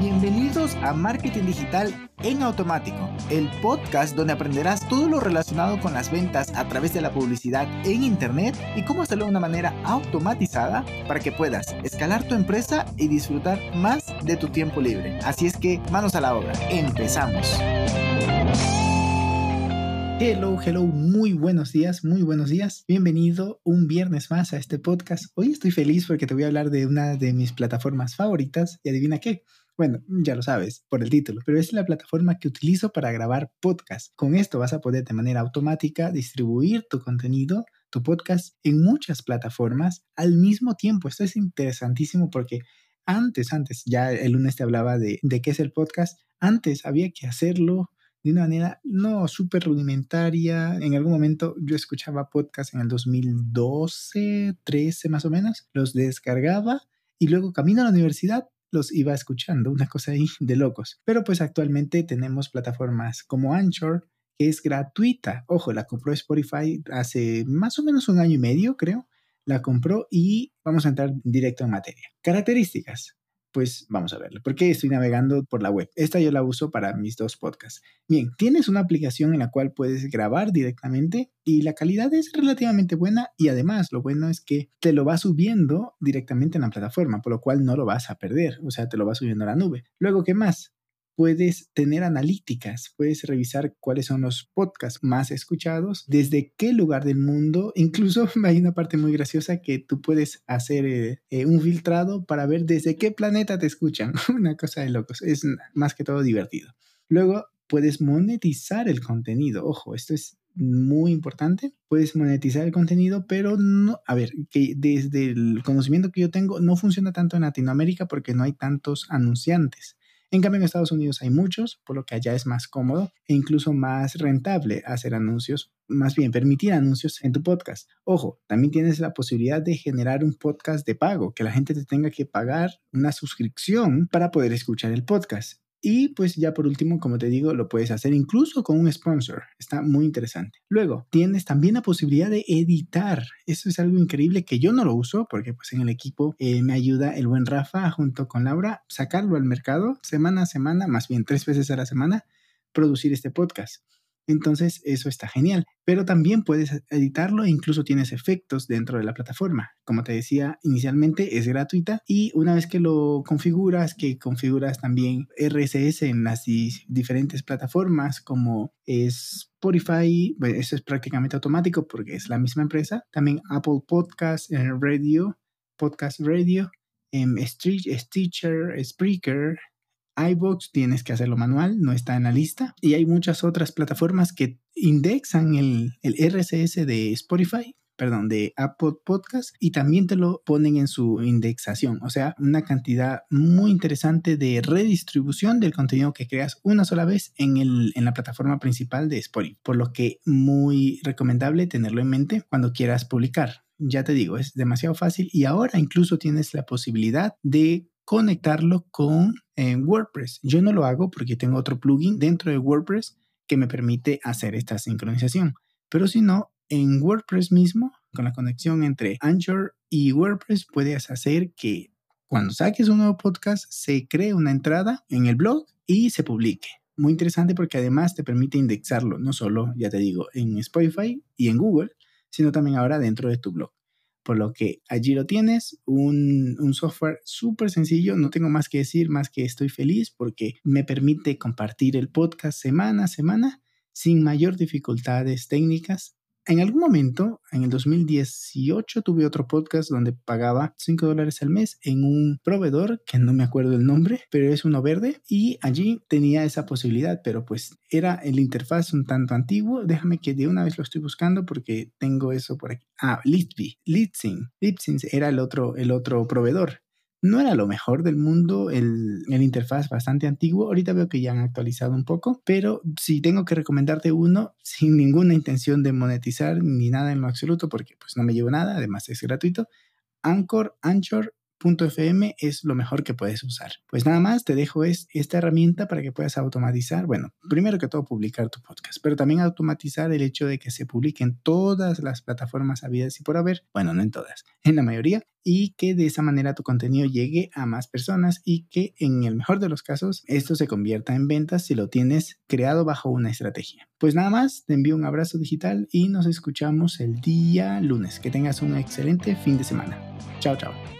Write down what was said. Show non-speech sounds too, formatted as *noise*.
Bienvenidos a Marketing Digital en Automático, el podcast donde aprenderás todo lo relacionado con las ventas a través de la publicidad en Internet y cómo hacerlo de una manera automatizada para que puedas escalar tu empresa y disfrutar más de tu tiempo libre. Así es que manos a la obra, empezamos. Hello, hello, muy buenos días, muy buenos días. Bienvenido un viernes más a este podcast. Hoy estoy feliz porque te voy a hablar de una de mis plataformas favoritas y adivina qué. Bueno, ya lo sabes por el título, pero es la plataforma que utilizo para grabar podcast. Con esto vas a poder de manera automática distribuir tu contenido, tu podcast en muchas plataformas al mismo tiempo. Esto es interesantísimo porque antes, antes, ya el lunes te hablaba de, qué es el podcast, antes había que hacerlo de una manera no súper rudimentaria. En algún momento yo escuchaba podcast en el 2012, 13 más o menos, los descargaba y luego camino a la universidad los iba escuchando, una cosa ahí de locos. Pero pues actualmente tenemos plataformas como Anchor, que es gratuita. Ojo, la compró Spotify hace más o menos un año y medio, creo. La compró y vamos a entrar directo en materia. Características pues vamos a verlo. ¿Por qué estoy navegando por la web? Esta yo la uso para mis dos podcasts. Bien, tienes una aplicación en la cual puedes grabar directamente y la calidad es relativamente buena y además lo bueno es que te lo va subiendo directamente en la plataforma, por lo cual no lo vas a perder, o sea, te lo va subiendo a la nube. Luego, ¿qué más? Puedes tener analíticas, puedes revisar cuáles son los podcasts más escuchados, desde qué lugar del mundo, incluso *laughs* hay una parte muy graciosa que tú puedes hacer eh, eh, un filtrado para ver desde qué planeta te escuchan, *laughs* una cosa de locos, es más que todo divertido. Luego puedes monetizar el contenido, ojo, esto es muy importante. Puedes monetizar el contenido, pero no, a ver, que desde el conocimiento que yo tengo, no funciona tanto en Latinoamérica porque no hay tantos anunciantes. En cambio, en Estados Unidos hay muchos, por lo que allá es más cómodo e incluso más rentable hacer anuncios, más bien permitir anuncios en tu podcast. Ojo, también tienes la posibilidad de generar un podcast de pago, que la gente te tenga que pagar una suscripción para poder escuchar el podcast. Y pues ya por último, como te digo, lo puedes hacer incluso con un sponsor. Está muy interesante. Luego, tienes también la posibilidad de editar. Eso es algo increíble que yo no lo uso porque pues en el equipo eh, me ayuda el buen Rafa junto con Laura sacarlo al mercado semana a semana, más bien tres veces a la semana, producir este podcast. Entonces, eso está genial. Pero también puedes editarlo e incluso tienes efectos dentro de la plataforma. Como te decía inicialmente, es gratuita y una vez que lo configuras, que configuras también RSS en las diferentes plataformas como Spotify, eso es prácticamente automático porque es la misma empresa. También Apple Podcast, eh, Radio, Podcast Radio, em, Stitcher, Spreaker, iBox tienes que hacerlo manual, no está en la lista. Y hay muchas otras plataformas que indexan el, el RSS de Spotify perdón, de Apple Podcast y también te lo ponen en su indexación. O sea, una cantidad muy interesante de redistribución del contenido que creas una sola vez en, el, en la plataforma principal de Spotify. Por lo que muy recomendable tenerlo en mente cuando quieras publicar. Ya te digo, es demasiado fácil y ahora incluso tienes la posibilidad de conectarlo con eh, WordPress. Yo no lo hago porque tengo otro plugin dentro de WordPress que me permite hacer esta sincronización. Pero si no, en WordPress mismo, con la conexión entre Anchor y WordPress, puedes hacer que cuando saques un nuevo podcast se cree una entrada en el blog y se publique. Muy interesante porque además te permite indexarlo, no solo, ya te digo, en Spotify y en Google, sino también ahora dentro de tu blog. Por lo que allí lo tienes, un, un software súper sencillo, no tengo más que decir, más que estoy feliz porque me permite compartir el podcast semana a semana sin mayor dificultades técnicas en algún momento, en el 2018, tuve otro podcast donde pagaba 5 dólares al mes en un proveedor que no me acuerdo el nombre, pero es uno verde y allí tenía esa posibilidad, pero pues era el interfaz un tanto antiguo. Déjame que de una vez lo estoy buscando porque tengo eso por aquí. Ah, Litby, Litzing. Litzing era el otro, el otro proveedor no era lo mejor del mundo, el, el, interfaz bastante antiguo. Ahorita veo que ya han actualizado un poco, pero si tengo que recomendarte uno *laughs* sin ninguna intención de monetizar ni nada en lo absoluto, porque pues no me llevo nada, además es gratuito, Anchor, Anchor Anchor.fm es lo mejor que puedes usar. Pues nada más, te dejo es esta herramienta para que puedas automatizar, bueno, primero que todo publicar tu podcast, pero también automatizar el hecho de que se publique en todas las plataformas habidas y por haber, bueno, no en todas, en la mayoría, y que de esa manera tu contenido llegue a más personas y que en el mejor de los casos esto se convierta en ventas si lo tienes creado bajo una estrategia. Pues nada más, te envío un abrazo digital y nos escuchamos el día lunes. Que tengas un excelente fin de semana. Chao, chao.